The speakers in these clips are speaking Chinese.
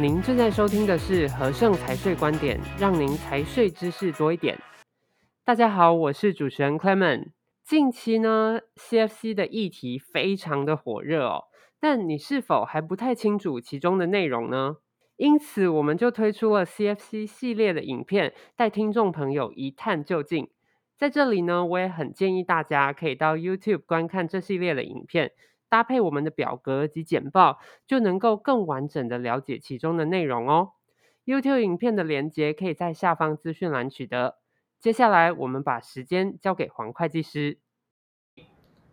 您正在收听的是和盛财税观点，让您财税知识多一点。大家好，我是主持人 Clement。近期呢，CFC 的议题非常的火热哦，但你是否还不太清楚其中的内容呢？因此，我们就推出了 CFC 系列的影片，带听众朋友一探究竟。在这里呢，我也很建议大家可以到 YouTube 观看这系列的影片。搭配我们的表格及简报，就能够更完整的了解其中的内容哦。YouTube 影片的连接可以在下方资讯栏取得。接下来，我们把时间交给黄会计师。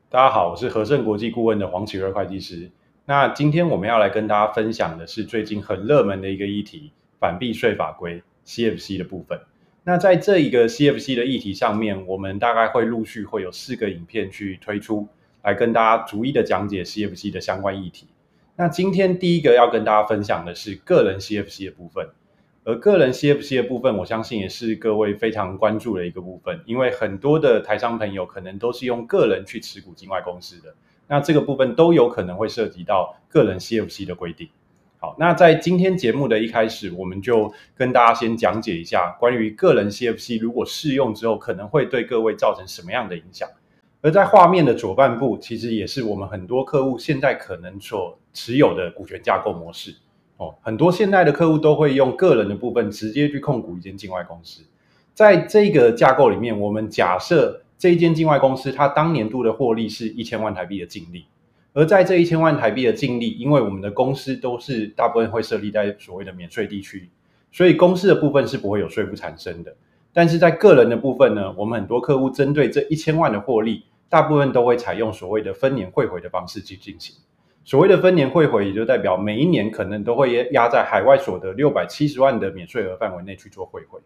大家好，我是和盛国际顾问的黄启瑞会计师。那今天我们要来跟大家分享的是最近很热门的一个议题——反避税法规 （CFC） 的部分。那在这一个 CFC 的议题上面，我们大概会陆续会有四个影片去推出。来跟大家逐一的讲解 CFC 的相关议题。那今天第一个要跟大家分享的是个人 CFC 的部分，而个人 CFC 的部分，我相信也是各位非常关注的一个部分，因为很多的台商朋友可能都是用个人去持股境外公司的，那这个部分都有可能会涉及到个人 CFC 的规定。好，那在今天节目的一开始，我们就跟大家先讲解一下关于个人 CFC 如果适用之后，可能会对各位造成什么样的影响。而在画面的左半部，其实也是我们很多客户现在可能所持有的股权架构模式哦。很多现在的客户都会用个人的部分直接去控股一间境外公司。在这个架构里面，我们假设这一间境外公司它当年度的获利是一千万台币的净利，而在这一千万台币的净利，因为我们的公司都是大部分会设立在所谓的免税地区，所以公司的部分是不会有税负产生的。但是在个人的部分呢，我们很多客户针对这一千万的获利。大部分都会采用所谓的分年汇回的方式去进行。所谓的分年汇回，也就代表每一年可能都会压在海外所得六百七十万的免税额范围内去做汇回。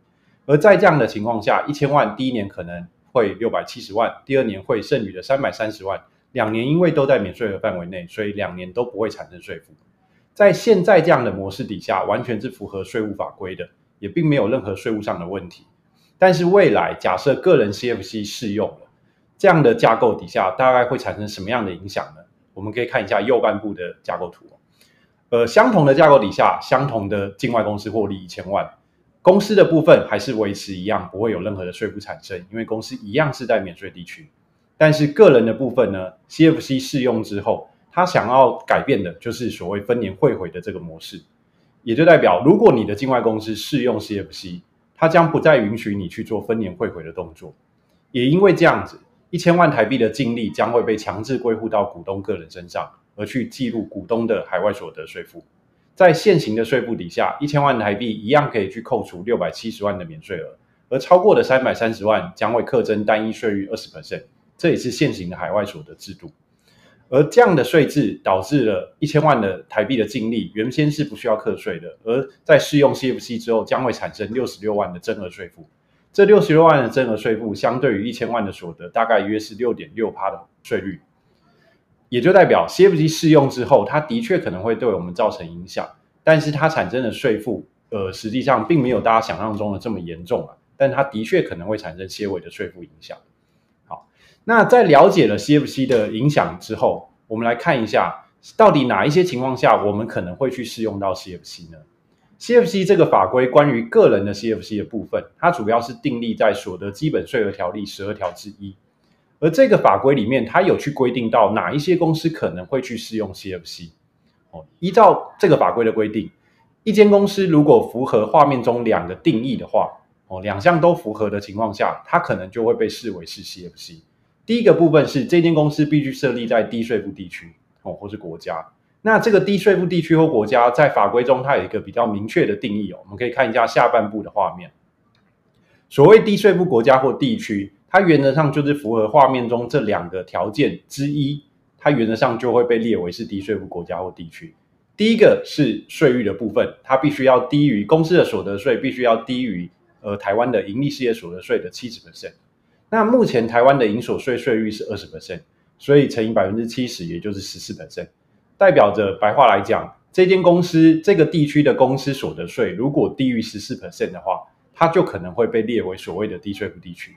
而在这样的情况下，一千万第一年可能会六百七十万，第二年会剩余的三百三十万，两年因为都在免税额范围内，所以两年都不会产生税负。在现在这样的模式底下，完全是符合税务法规的，也并没有任何税务上的问题。但是未来假设个人 CFC 适用了。这样的架构底下，大概会产生什么样的影响呢？我们可以看一下右半部的架构图。呃，相同的架构底下，相同的境外公司获利一千万，公司的部分还是维持一样，不会有任何的税负产生，因为公司一样是在免税地区。但是个人的部分呢，CFC 适用之后，他想要改变的就是所谓分年汇回的这个模式，也就代表，如果你的境外公司适用 CFC，它将不再允许你去做分年汇回的动作。也因为这样子。一千万台币的净利将会被强制归户到股东个人身上，而去记录股东的海外所得税负。在现行的税负底下，一千万台币一样可以去扣除六百七十万的免税额，而超过的三百三十万将会课征单一税率二十 percent。这也是现行的海外所得制度。而这样的税制导致了一千万的台币的净利原先是不需要课税的，而在适用 CFC 之后，将会产生六十六万的增额税负。这六十六万的增额税负，相对于一千万的所得，大概约是六点六趴的税率，也就代表 CFC 适用之后，它的确可能会对我们造成影响，但是它产生的税负，呃，实际上并没有大家想象中的这么严重啊，但它的确可能会产生些微的税负影响。好，那在了解了 CFC 的影响之后，我们来看一下，到底哪一些情况下我们可能会去适用到 CFC 呢？CFC 这个法规关于个人的 CFC 的部分，它主要是订立在所得基本税额条例十二条之一，而这个法规里面，它有去规定到哪一些公司可能会去适用 CFC。哦，依照这个法规的规定，一间公司如果符合画面中两个定义的话，哦，两项都符合的情况下，它可能就会被视为是 CFC。第一个部分是这间公司必须设立在低税负地区，哦，或是国家。那这个低税负地区或国家在法规中，它有一个比较明确的定义哦。我们可以看一下下半部的画面。所谓低税负国家或地区，它原则上就是符合画面中这两个条件之一，它原则上就会被列为是低税负国家或地区。第一个是税率的部分，它必须要低于公司的所得税，必须要低于呃台湾的盈利事业所得税的七十 percent。那目前台湾的营所税税率是二十 percent，所以乘以百分之七十，也就是十四 percent。代表着白话来讲，这间公司这个地区的公司所得税如果低于十四 percent 的话，它就可能会被列为所谓的低税负地区。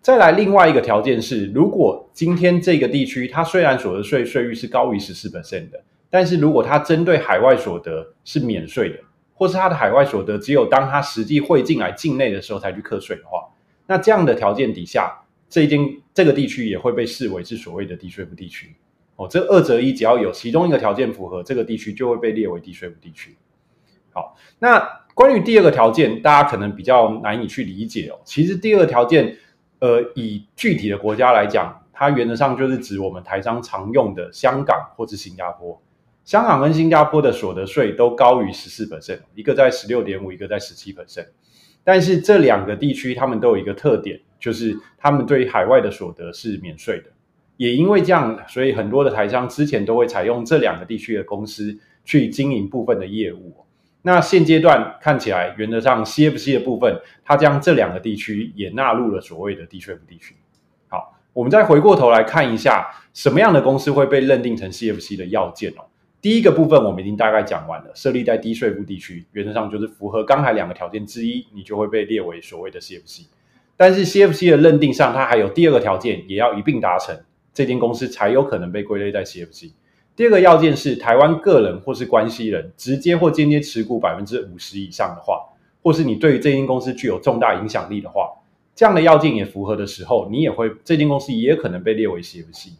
再来另外一个条件是，如果今天这个地区它虽然所得税税率是高于十四 percent 的，但是如果它针对海外所得是免税的，或是它的海外所得只有当它实际汇进来境内的时候才去课税的话，那这样的条件底下，这间这个地区也会被视为是所谓的低税负地区。哦，这二择一，只要有其中一个条件符合，这个地区就会被列为低税负地区。好，那关于第二个条件，大家可能比较难以去理解哦。其实第二个条件，呃，以具体的国家来讲，它原则上就是指我们台商常用的香港或是新加坡。香港跟新加坡的所得税都高于十四 percent，一个在十六点五，一个在十七 percent。但是这两个地区，他们都有一个特点，就是他们对海外的所得是免税的。也因为这样，所以很多的台商之前都会采用这两个地区的公司去经营部分的业务。那现阶段看起来，原则上 CFC 的部分，它将这两个地区也纳入了所谓的低税负地区。好，我们再回过头来看一下，什么样的公司会被认定成 CFC 的要件哦。第一个部分我们已经大概讲完了，设立在低税负地区，原则上就是符合刚才两个条件之一，你就会被列为所谓的 CFC。但是 CFC 的认定上，它还有第二个条件，也要一并达成。这间公司才有可能被归类在 CFC。第二个要件是，台湾个人或是关系人直接或间接持股百分之五十以上的话，或是你对于这间公司具有重大影响力的话，这样的要件也符合的时候，你也会这间公司也可能被列为 CFC。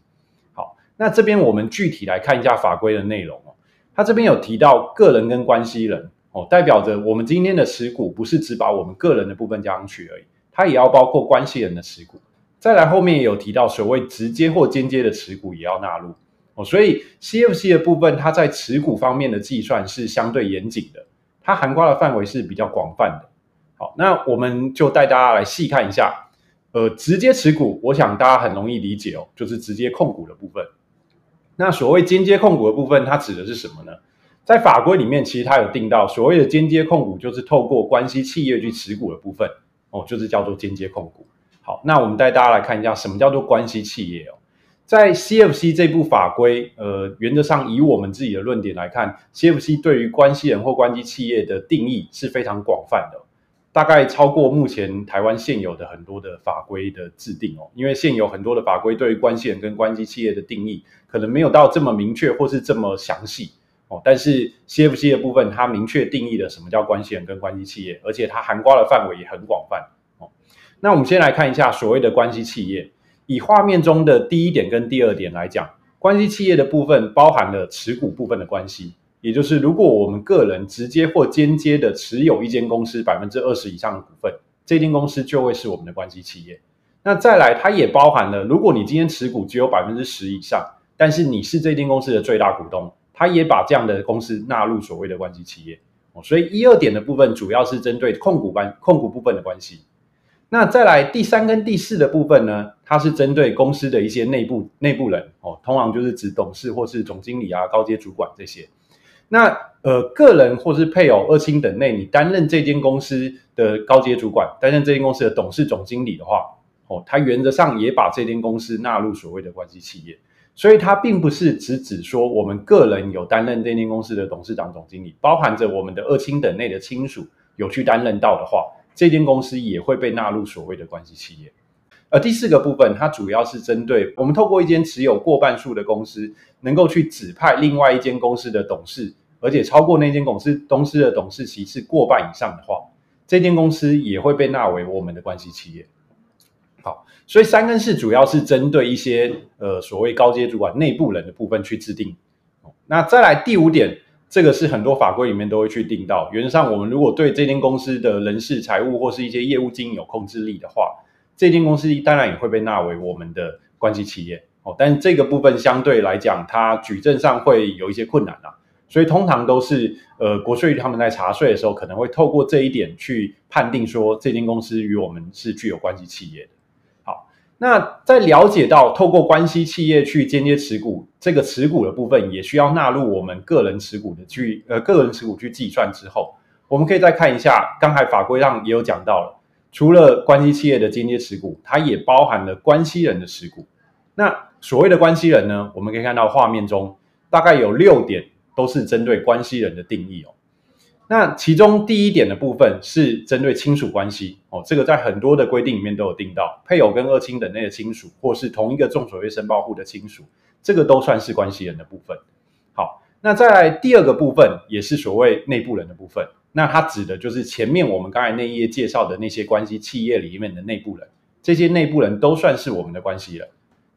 好，那这边我们具体来看一下法规的内容哦。它这边有提到个人跟关系人哦，代表着我们今天的持股不是只把我们个人的部分加上去而已，它也要包括关系人的持股。再来后面也有提到，所谓直接或间接的持股也要纳入哦，所以 CFC 的部分，它在持股方面的计算是相对严谨的，它涵盖的范围是比较广泛的。好，那我们就带大家来细看一下，呃，直接持股，我想大家很容易理解哦，就是直接控股的部分。那所谓间接控股的部分，它指的是什么呢？在法规里面，其实它有定到，所谓的间接控股，就是透过关系企业去持股的部分哦，就是叫做间接控股。好，那我们带大家来看一下什么叫做关系企业哦。在 CFC 这部法规，呃，原则上以我们自己的论点来看，CFC 对于关系人或关系企业的定义是非常广泛的，大概超过目前台湾现有的很多的法规的制定哦。因为现有很多的法规对于关系人跟关系企业的定义可能没有到这么明确或是这么详细哦。但是 CFC 的部分，它明确定义了什么叫关系人跟关系企业，而且它涵盖的范围也很广泛。那我们先来看一下所谓的关系企业。以画面中的第一点跟第二点来讲，关系企业的部分包含了持股部分的关系，也就是如果我们个人直接或间接的持有一间公司百分之二十以上的股份，这间公司就会是我们的关系企业。那再来，它也包含了如果你今天持股只有百分之十以上，但是你是这间公司的最大股东，它也把这样的公司纳入所谓的关系企业。所以一二点的部分主要是针对控股关控股部分的关系。那再来第三跟第四的部分呢，它是针对公司的一些内部内部人哦，通常就是指董事或是总经理啊、高阶主管这些。那呃，个人或是配偶、二亲等内，你担任这间公司的高阶主管，担任这间公司的董事、总经理的话，哦，它原则上也把这间公司纳入所谓的关系企业。所以它并不是只指说我们个人有担任这间公司的董事长、总经理，包含着我们的二亲等内的亲属有去担任到的话。这间公司也会被纳入所谓的关系企业，而第四个部分，它主要是针对我们透过一间持有过半数的公司，能够去指派另外一间公司的董事，而且超过那间公司公司的董事席是过半以上的话，这间公司也会被纳为我们的关系企业。好，所以三跟四主要是针对一些呃所谓高阶主管内部人的部分去制定。那再来第五点。这个是很多法规里面都会去定到。原则上，我们如果对这间公司的人事、财务或是一些业务经营有控制力的话，这间公司当然也会被纳为我们的关系企业。哦，但这个部分相对来讲，它举证上会有一些困难啊。所以通常都是呃国税局他们在查税的时候，可能会透过这一点去判定说这间公司与我们是具有关系企业的。那在了解到透过关系企业去间接持股这个持股的部分，也需要纳入我们个人持股的去呃个人持股去计算之后，我们可以再看一下，刚才法规上也有讲到了，除了关系企业的间接持股，它也包含了关系人的持股。那所谓的关系人呢，我们可以看到画面中大概有六点都是针对关系人的定义哦。那其中第一点的部分是针对亲属关系哦，这个在很多的规定里面都有定到，配偶跟二亲等内的亲属，或是同一个综所税申报户的亲属，这个都算是关系人的部分。好，那再来第二个部分，也是所谓内部人的部分，那它指的就是前面我们刚才那一页介绍的那些关系企业里面的内部人，这些内部人都算是我们的关系人。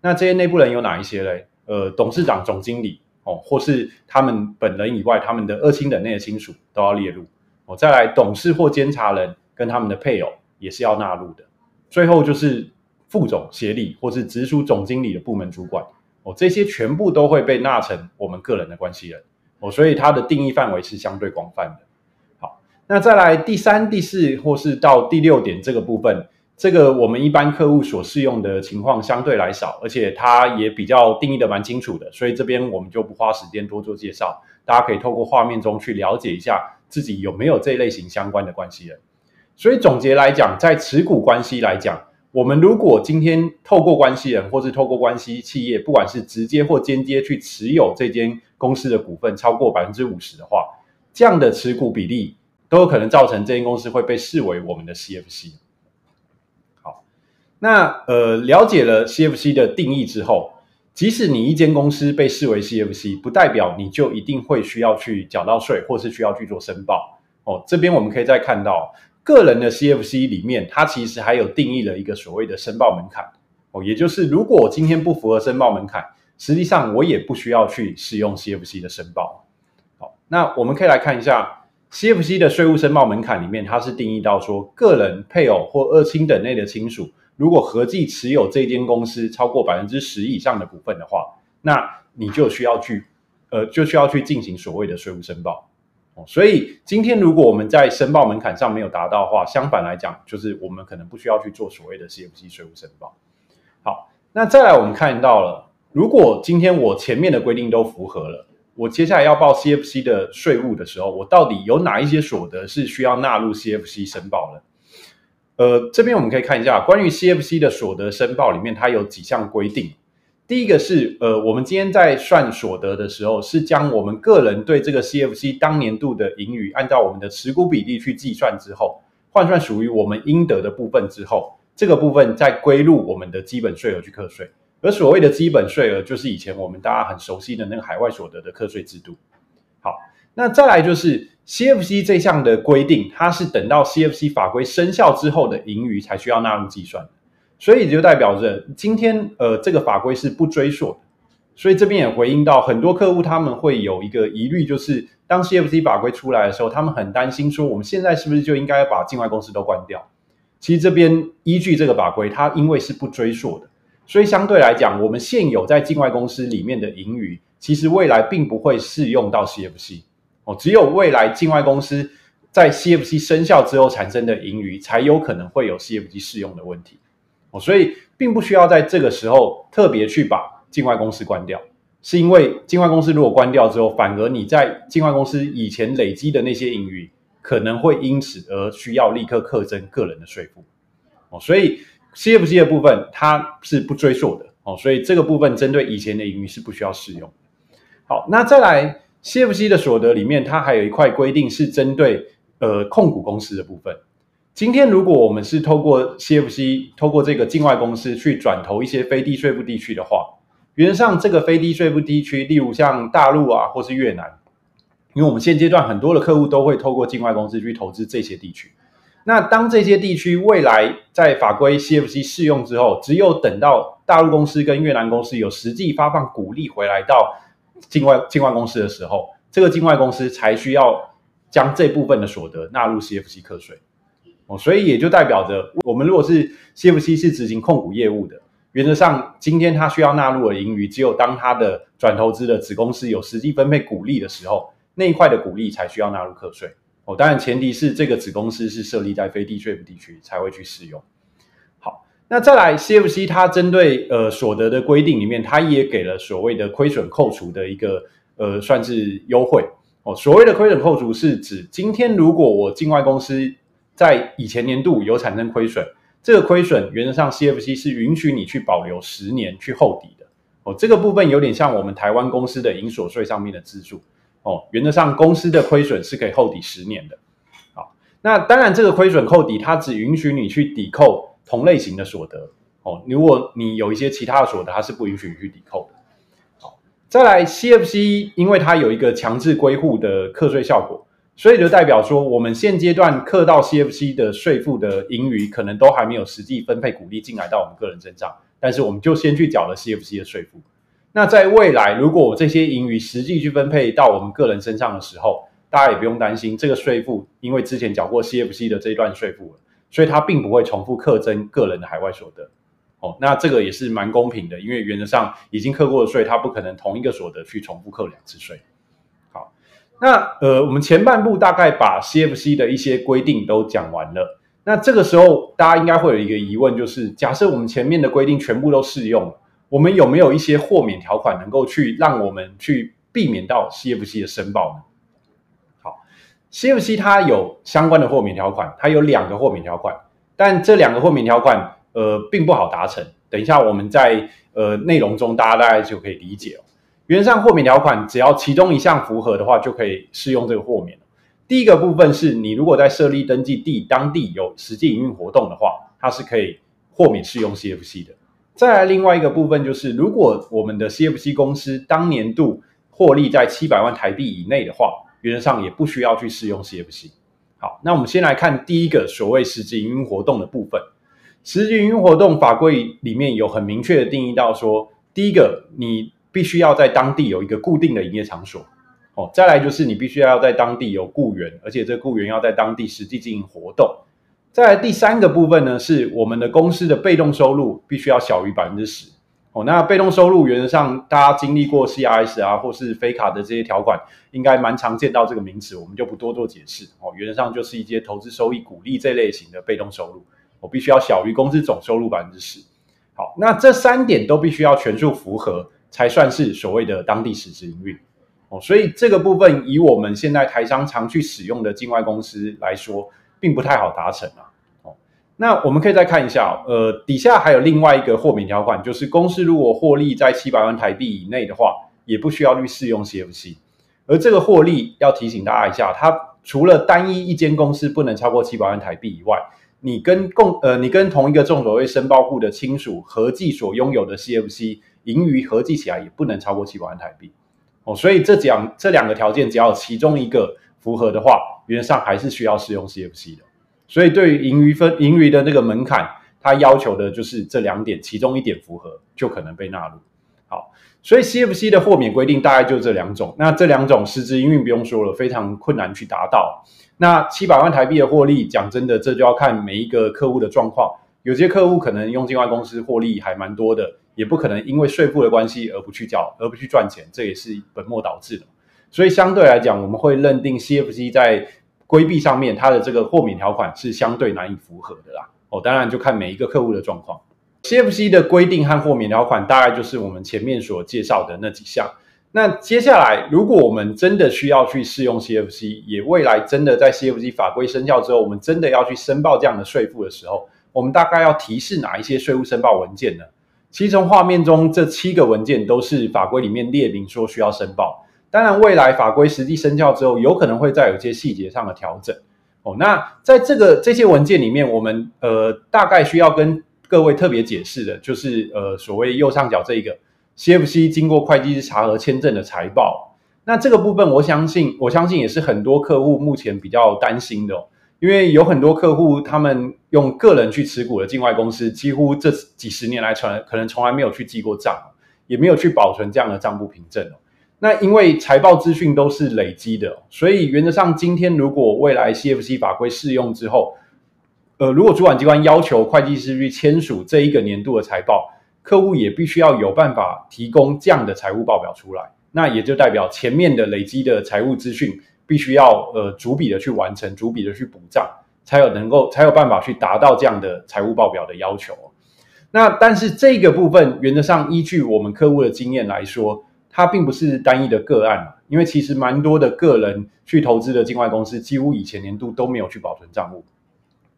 那这些内部人有哪一些嘞？呃，董事长、总经理哦，或是他们本人以外，他们的二亲等内的亲属都要列入哦。再来，董事或监察人跟他们的配偶也是要纳入的。最后就是副总、协理或是直属总经理的部门主管哦，这些全部都会被纳成我们个人的关系人哦。所以它的定义范围是相对广泛的。好，那再来第三、第四或是到第六点这个部分。这个我们一般客户所适用的情况相对来少，而且它也比较定义的蛮清楚的，所以这边我们就不花时间多做介绍，大家可以透过画面中去了解一下自己有没有这类型相关的关系人。所以总结来讲，在持股关系来讲，我们如果今天透过关系人或是透过关系企业，不管是直接或间接去持有这间公司的股份超过百分之五十的话，这样的持股比例都有可能造成这间公司会被视为我们的 CFC。那呃，了解了 CFC 的定义之后，即使你一间公司被视为 CFC，不代表你就一定会需要去缴到税，或是需要去做申报哦。这边我们可以再看到，个人的 CFC 里面，它其实还有定义了一个所谓的申报门槛哦，也就是如果我今天不符合申报门槛，实际上我也不需要去使用 CFC 的申报。好，那我们可以来看一下 CFC 的税务申报门槛里面，它是定义到说，个人、配偶或二亲等内的亲属。如果合计持有这间公司超过百分之十以上的股份的话，那你就需要去，呃，就需要去进行所谓的税务申报。哦，所以今天如果我们在申报门槛上没有达到的话，相反来讲，就是我们可能不需要去做所谓的 CFC 税务申报。好，那再来我们看到了，如果今天我前面的规定都符合了，我接下来要报 CFC 的税务的时候，我到底有哪一些所得是需要纳入 CFC 申报的？呃，这边我们可以看一下关于 CFC 的所得申报里面，它有几项规定。第一个是，呃，我们今天在算所得的时候，是将我们个人对这个 CFC 当年度的盈余，按照我们的持股比例去计算之后，换算属于我们应得的部分之后，这个部分再归入我们的基本税额去课税。而所谓的基本税额，就是以前我们大家很熟悉的那个海外所得的课税制度。好，那再来就是。CFC 这项的规定，它是等到 CFC 法规生效之后的盈余才需要纳入计算，所以就代表着今天呃这个法规是不追溯的。所以这边也回应到很多客户他们会有一个疑虑，就是当 CFC 法规出来的时候，他们很担心说我们现在是不是就应该把境外公司都关掉？其实这边依据这个法规，它因为是不追溯的，所以相对来讲，我们现有在境外公司里面的盈余，其实未来并不会适用到 CFC。哦只有未来境外公司在 CFC 生效之后产生的盈余，才有可能会有 CFC 适用的问题。哦，所以并不需要在这个时候特别去把境外公司关掉，是因为境外公司如果关掉之后，反而你在境外公司以前累积的那些盈余，可能会因此而需要立刻课征个人的税负。哦，所以 CFC 的部分它是不追溯的。哦，所以这个部分针对以前的盈余是不需要适用的。好，那再来。CFC 的所得里面，它还有一块规定是针对呃控股公司的部分。今天如果我们是透过 CFC，透过这个境外公司去转投一些非低税负地区的话，原则上这个非低税负地区，例如像大陆啊，或是越南，因为我们现阶段很多的客户都会透过境外公司去投资这些地区。那当这些地区未来在法规 CFC 适用之后，只有等到大陆公司跟越南公司有实际发放股利回来到。境外境外公司的时候，这个境外公司才需要将这部分的所得纳入 CFC 课税哦，所以也就代表着，我们如果是 CFC 是执行控股业务的，原则上今天它需要纳入的盈余，只有当它的转投资的子公司有实际分配股利的时候，那一块的股利才需要纳入课税哦。当然前提是这个子公司是设立在非低税负地区才会去适用。那再来，CFC 它针对呃所得的规定里面，它也给了所谓的亏损扣除的一个呃算是优惠哦。所谓的亏损扣除是指，今天如果我境外公司在以前年度有产生亏损，这个亏损原则上 CFC 是允许你去保留十年去后抵的哦。这个部分有点像我们台湾公司的营所税上面的资助哦。原则上公司的亏损是可以后抵十年的。好，那当然这个亏损扣抵它只允许你去抵扣。同类型的所得哦，如果你有一些其他的所得，它是不允许你去抵扣的。好，再来，CFC 因为它有一个强制归户的课税效果，所以就代表说，我们现阶段课到 CFC 的税负的盈余，可能都还没有实际分配股利进来到我们个人身上，但是我们就先去缴了 CFC 的税负。那在未来，如果这些盈余实际去分配到我们个人身上的时候，大家也不用担心这个税负，因为之前缴过 CFC 的这一段税负了，所以它并不会重复课征个人的海外所得。哦，那这个也是蛮公平的，因为原则上已经课过的税，它不可能同一个所得去重复课两次税。好，那呃，我们前半部大概把 CFC 的一些规定都讲完了。那这个时候大家应该会有一个疑问，就是假设我们前面的规定全部都适用，我们有没有一些豁免条款能够去让我们去避免到 CFC 的申报呢？，CFC 它有相关的豁免条款，它有两个豁免条款，但这两个豁免条款。呃，并不好达成。等一下，我们在呃内容中，大家大概就可以理解哦。原上豁免条款，只要其中一项符合的话，就可以适用这个豁免。第一个部分是你如果在设立登记地当地有实际营运活动的话，它是可以豁免适用 CFC 的。再来另外一个部分就是，如果我们的 CFC 公司当年度获利在七百万台币以内的话，原则上也不需要去适用 CFC。好，那我们先来看第一个所谓实际营运活动的部分。实际营运活动法规里面有很明确的定义到说，第一个，你必须要在当地有一个固定的营业场所，哦，再来就是你必须要在当地有雇员，而且这雇员要在当地实际进行活动。再来第三个部分呢，是我们的公司的被动收入必须要小于百分之十，哦，那被动收入原则上大家经历过 CIS 啊或是非卡的这些条款，应该蛮常见到这个名词，我们就不多做解释，哦，原则上就是一些投资收益、股利这类型的被动收入。我必须要小于公司总收入百分之十，好，那这三点都必须要全数符合，才算是所谓的当地实质营运哦。所以这个部分以我们现在台商常去使用的境外公司来说，并不太好达成啊。那我们可以再看一下，呃，底下还有另外一个豁免条款，就是公司如果获利在七百万台币以内的话，也不需要去适用 CFC。而这个获利要提醒大家一下，它除了单一一间公司不能超过七百万台币以外，你跟共呃，你跟同一个综所谓申报户的亲属合计所拥有的 CFC 盈余合计起来也不能超过七百万台币哦，所以这讲这两个条件只要其中一个符合的话，原则上还是需要适用 CFC 的。所以对于盈余分盈余的那个门槛，它要求的就是这两点，其中一点符合就可能被纳入。好，所以 CFC 的豁免规定大概就这两种，那这两种实质营运不用说了，非常困难去达到。那七百万台币的获利，讲真的，这就要看每一个客户的状况。有些客户可能用境外公司获利还蛮多的，也不可能因为税负的关系而不去缴，而不去赚钱，这也是本末倒置的。所以相对来讲，我们会认定 CFC 在规避上面，它的这个豁免条款是相对难以符合的啦。哦，当然就看每一个客户的状况。CFC 的规定和豁免条款，大概就是我们前面所介绍的那几项。那接下来，如果我们真的需要去适用 CFC，也未来真的在 CFC 法规生效之后，我们真的要去申报这样的税负的时候，我们大概要提示哪一些税务申报文件呢？其实从画面中这七个文件都是法规里面列明说需要申报。当然，未来法规实际生效之后，有可能会再有一些细节上的调整。哦，那在这个这些文件里面，我们呃大概需要跟各位特别解释的，就是呃所谓右上角这一个。CFC 经过会计师查核签证的财报，那这个部分我相信，我相信也是很多客户目前比较担心的哦，因为有很多客户他们用个人去持股的境外公司，几乎这几十年来从可能从来没有去记过账，也没有去保存这样的账簿凭证哦。那因为财报资讯都是累积的，所以原则上今天如果未来 CFC 法规适用之后，呃，如果主管机关要求会计师去签署这一个年度的财报。客户也必须要有办法提供这样的财务报表出来，那也就代表前面的累积的财务资讯必须要呃逐笔的去完成，逐笔的去补账，才有能够才有办法去达到这样的财务报表的要求。那但是这个部分原则上依据我们客户的经验来说，它并不是单一的个案，因为其实蛮多的个人去投资的境外公司，几乎以前年度都没有去保存账务，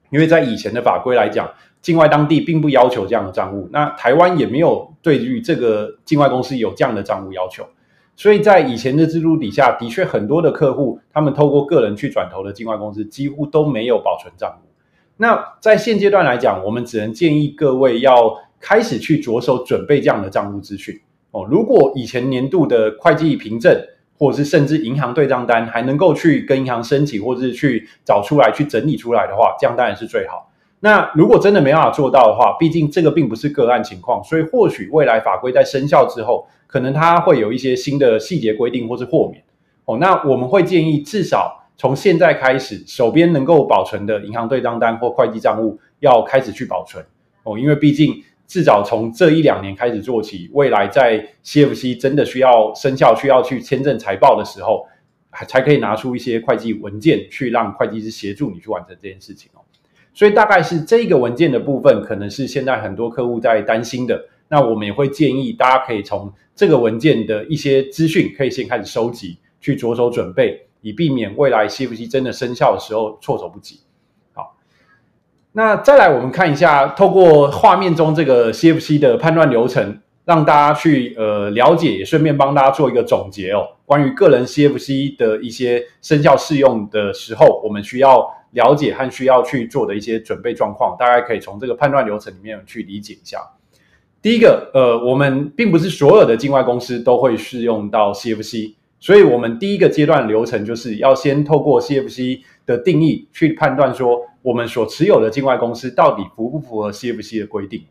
因为在以前的法规来讲。境外当地并不要求这样的账务，那台湾也没有对于这个境外公司有这样的账务要求，所以在以前的制度底下，的确很多的客户他们透过个人去转投的境外公司几乎都没有保存账务。那在现阶段来讲，我们只能建议各位要开始去着手准备这样的账务资讯，哦。如果以前年度的会计凭证，或者是甚至银行对账单还能够去跟银行申请，或者是去找出来、去整理出来的话，这样当然是最好。那如果真的没办法做到的话，毕竟这个并不是个案情况，所以或许未来法规在生效之后，可能它会有一些新的细节规定或是豁免。哦，那我们会建议至少从现在开始，手边能够保存的银行对账单或会计账务要开始去保存。哦，因为毕竟。至少从这一两年开始做起，未来在 CFC 真的需要生效、需要去签证财报的时候，还才可以拿出一些会计文件去让会计师协助你去完成这件事情哦。所以大概是这个文件的部分，可能是现在很多客户在担心的。那我们也会建议大家可以从这个文件的一些资讯，可以先开始收集，去着手准备，以避免未来 CFC 真的生效的时候措手不及。那再来，我们看一下，透过画面中这个 CFC 的判断流程，让大家去呃了解，也顺便帮大家做一个总结哦。关于个人 CFC 的一些生效适用的时候，我们需要了解和需要去做的一些准备状况，大家可以从这个判断流程里面去理解一下。第一个，呃，我们并不是所有的境外公司都会适用到 CFC，所以我们第一个阶段流程就是要先透过 CFC 的定义去判断说。我们所持有的境外公司到底符不符合 CFC 的规定？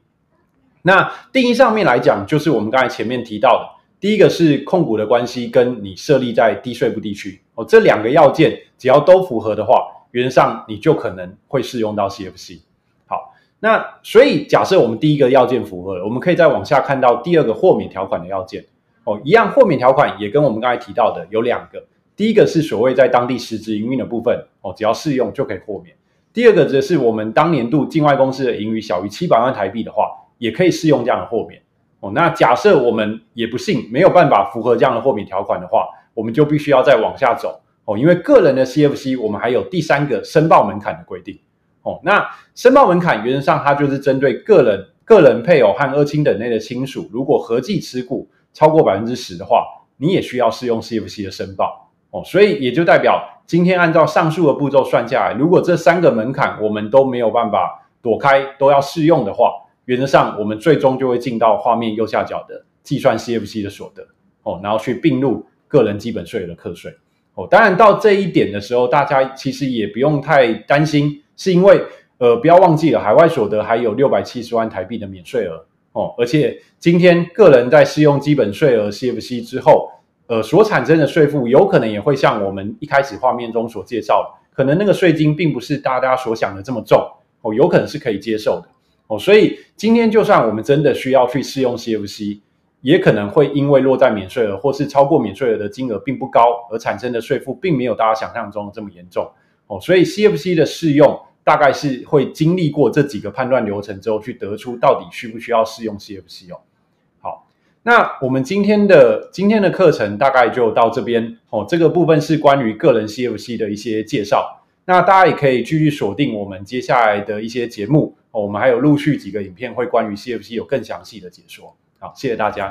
那定义上面来讲，就是我们刚才前面提到的，第一个是控股的关系跟你设立在低税部地区哦，这两个要件只要都符合的话，原则上你就可能会适用到 CFC。好，那所以假设我们第一个要件符合了，我们可以再往下看到第二个豁免条款的要件哦，一样豁免条款也跟我们刚才提到的有两个，第一个是所谓在当地实质营运的部分哦，只要适用就可以豁免。第二个则是我们当年度境外公司的盈余小于七百万台币的话，也可以适用这样的豁免哦。那假设我们也不幸没有办法符合这样的豁免条款的话，我们就必须要再往下走哦。因为个人的 CFC，我们还有第三个申报门槛的规定哦。那申报门槛原则上它就是针对个人、个人配偶和二亲等内的亲属，如果合计持股超过百分之十的话，你也需要适用 CFC 的申报哦。所以也就代表。今天按照上述的步骤算下来，如果这三个门槛我们都没有办法躲开，都要适用的话，原则上我们最终就会进到画面右下角的计算 CFC 的所得哦，然后去并入个人基本税额的课税哦。当然到这一点的时候，大家其实也不用太担心，是因为呃不要忘记了海外所得还有六百七十万台币的免税额哦，而且今天个人在适用基本税额 CFC 之后。呃，所产生的税负有可能也会像我们一开始画面中所介绍的，可能那个税金并不是大家所想的这么重哦，有可能是可以接受的哦。所以今天就算我们真的需要去适用 CFC，也可能会因为落在免税额或是超过免税额的金额并不高，而产生的税负并没有大家想象中的这么严重哦。所以 CFC 的适用大概是会经历过这几个判断流程之后，去得出到底需不需要适用 CFC 哦。那我们今天的今天的课程大概就到这边哦。这个部分是关于个人 CFC 的一些介绍。那大家也可以继续锁定我们接下来的一些节目哦。我们还有陆续几个影片会关于 CFC 有更详细的解说。好，谢谢大家。